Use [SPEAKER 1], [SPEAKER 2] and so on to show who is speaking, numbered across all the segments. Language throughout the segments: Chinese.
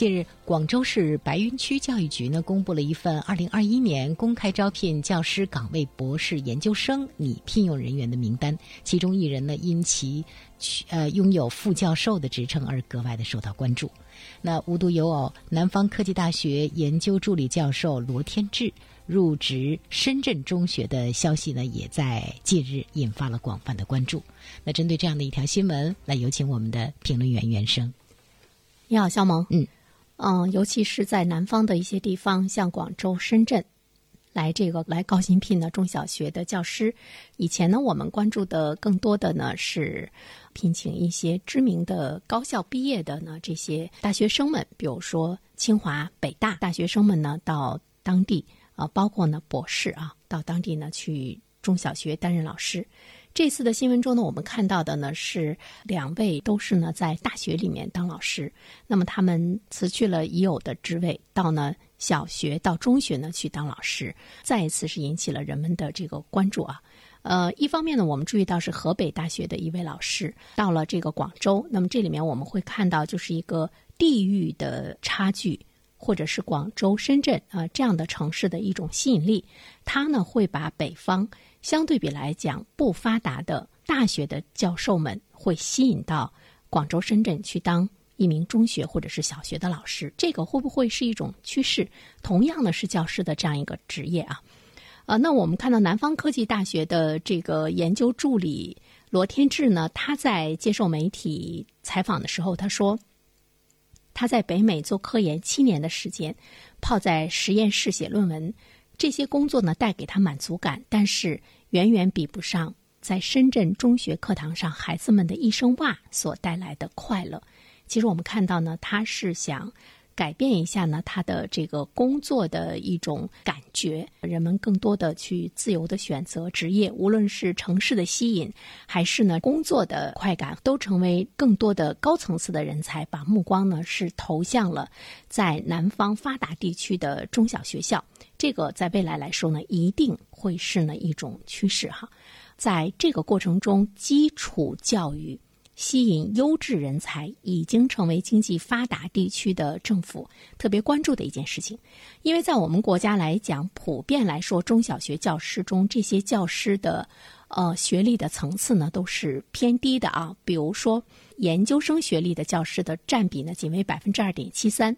[SPEAKER 1] 近日，广州市白云区教育局呢公布了一份二零二一年公开招聘教师岗位博士研究生拟聘用人员的名单，其中一人呢因其呃拥有副教授的职称而格外的受到关注。那无独有偶，南方科技大学研究助理教授罗天志。入职深圳中学的消息呢，也在近日引发了广泛的关注。那针对这样的一条新闻，来有请我们的评论员袁生。
[SPEAKER 2] 你好，肖萌。
[SPEAKER 1] 嗯
[SPEAKER 2] 嗯，尤其是在南方的一些地方，像广州、深圳，来这个来高薪聘的中小学的教师。以前呢，我们关注的更多的呢是聘请一些知名的高校毕业的呢这些大学生们，比如说清华、北大大学生们呢到当地。啊，包括呢博士啊，到当地呢去中小学担任老师。这次的新闻中呢，我们看到的呢是两位都是呢在大学里面当老师。那么他们辞去了已有的职位，到呢小学到中学呢去当老师，再一次是引起了人们的这个关注啊。呃，一方面呢，我们注意到是河北大学的一位老师到了这个广州，那么这里面我们会看到就是一个地域的差距。或者是广州、深圳啊这样的城市的一种吸引力，它呢会把北方相对比来讲不发达的大学的教授们会吸引到广州、深圳去当一名中学或者是小学的老师。这个会不会是一种趋势？同样的是教师的这样一个职业啊，啊，那我们看到南方科技大学的这个研究助理罗天志呢，他在接受媒体采访的时候他说。他在北美做科研七年的时间，泡在实验室写论文，这些工作呢带给他满足感，但是远远比不上在深圳中学课堂上孩子们的一声哇所带来的快乐。其实我们看到呢，他是想。改变一下呢，他的这个工作的一种感觉，人们更多的去自由的选择职业，无论是城市的吸引，还是呢工作的快感，都成为更多的高层次的人才把目光呢是投向了在南方发达地区的中小学校。这个在未来来说呢，一定会是呢一种趋势哈。在这个过程中，基础教育。吸引优质人才已经成为经济发达地区的政府特别关注的一件事情，因为在我们国家来讲，普遍来说，中小学教师中这些教师的，呃，学历的层次呢都是偏低的啊。比如说，研究生学历的教师的占比呢仅为百分之二点七三。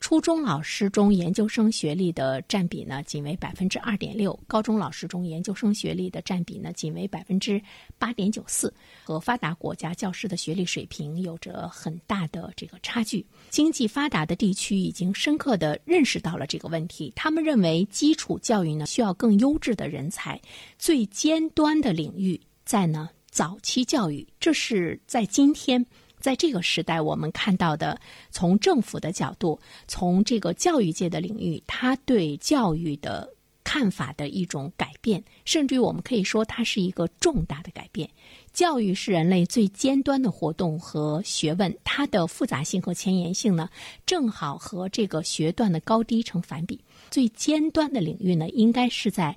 [SPEAKER 2] 初中老师中研究生学历的占比呢，仅为百分之二点六；高中老师中研究生学历的占比呢，仅为百分之八点九四，和发达国家教师的学历水平有着很大的这个差距。经济发达的地区已经深刻的认识到了这个问题，他们认为基础教育呢需要更优质的人才，最尖端的领域在呢早期教育，这是在今天。在这个时代，我们看到的，从政府的角度，从这个教育界的领域，他对教育的看法的一种改变，甚至于我们可以说，它是一个重大的改变。教育是人类最尖端的活动和学问，它的复杂性和前沿性呢，正好和这个学段的高低成反比。最尖端的领域呢，应该是在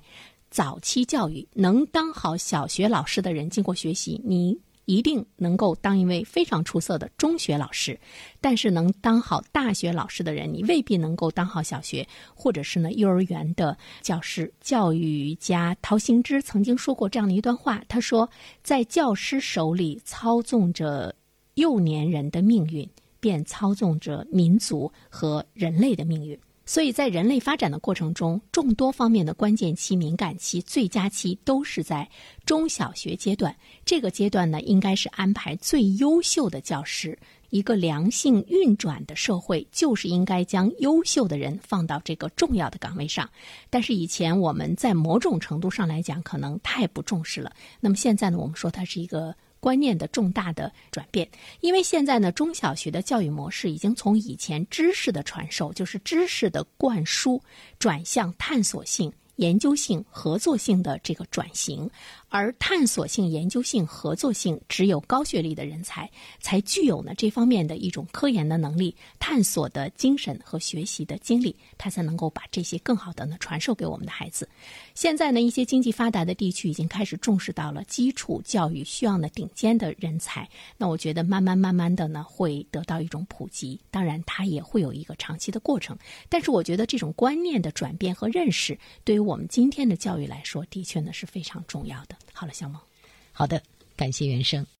[SPEAKER 2] 早期教育，能当好小学老师的人，经过学习，你。一定能够当一位非常出色的中学老师，但是能当好大学老师的人，你未必能够当好小学或者是呢幼儿园的教师。教育家陶行知曾经说过这样的一段话，他说：“在教师手里操纵着幼年人的命运，便操纵着民族和人类的命运。”所以在人类发展的过程中，众多方面的关键期、敏感期、最佳期都是在中小学阶段。这个阶段呢，应该是安排最优秀的教师。一个良性运转的社会，就是应该将优秀的人放到这个重要的岗位上。但是以前我们在某种程度上来讲，可能太不重视了。那么现在呢，我们说它是一个。观念的重大的转变，因为现在呢，中小学的教育模式已经从以前知识的传授，就是知识的灌输，转向探索性、研究性、合作性的这个转型。而探索性、研究性、合作性，只有高学历的人才才具有呢这方面的一种科研的能力、探索的精神和学习的经历，他才能够把这些更好的呢传授给我们的孩子。现在呢，一些经济发达的地区已经开始重视到了基础教育需要呢顶尖的人才。那我觉得慢慢慢慢的呢会得到一种普及，当然它也会有一个长期的过程。但是我觉得这种观念的转变和认识，对于我们今天的教育来说，的确呢是非常重要的。好了，小萌，
[SPEAKER 1] 好的，感谢原生。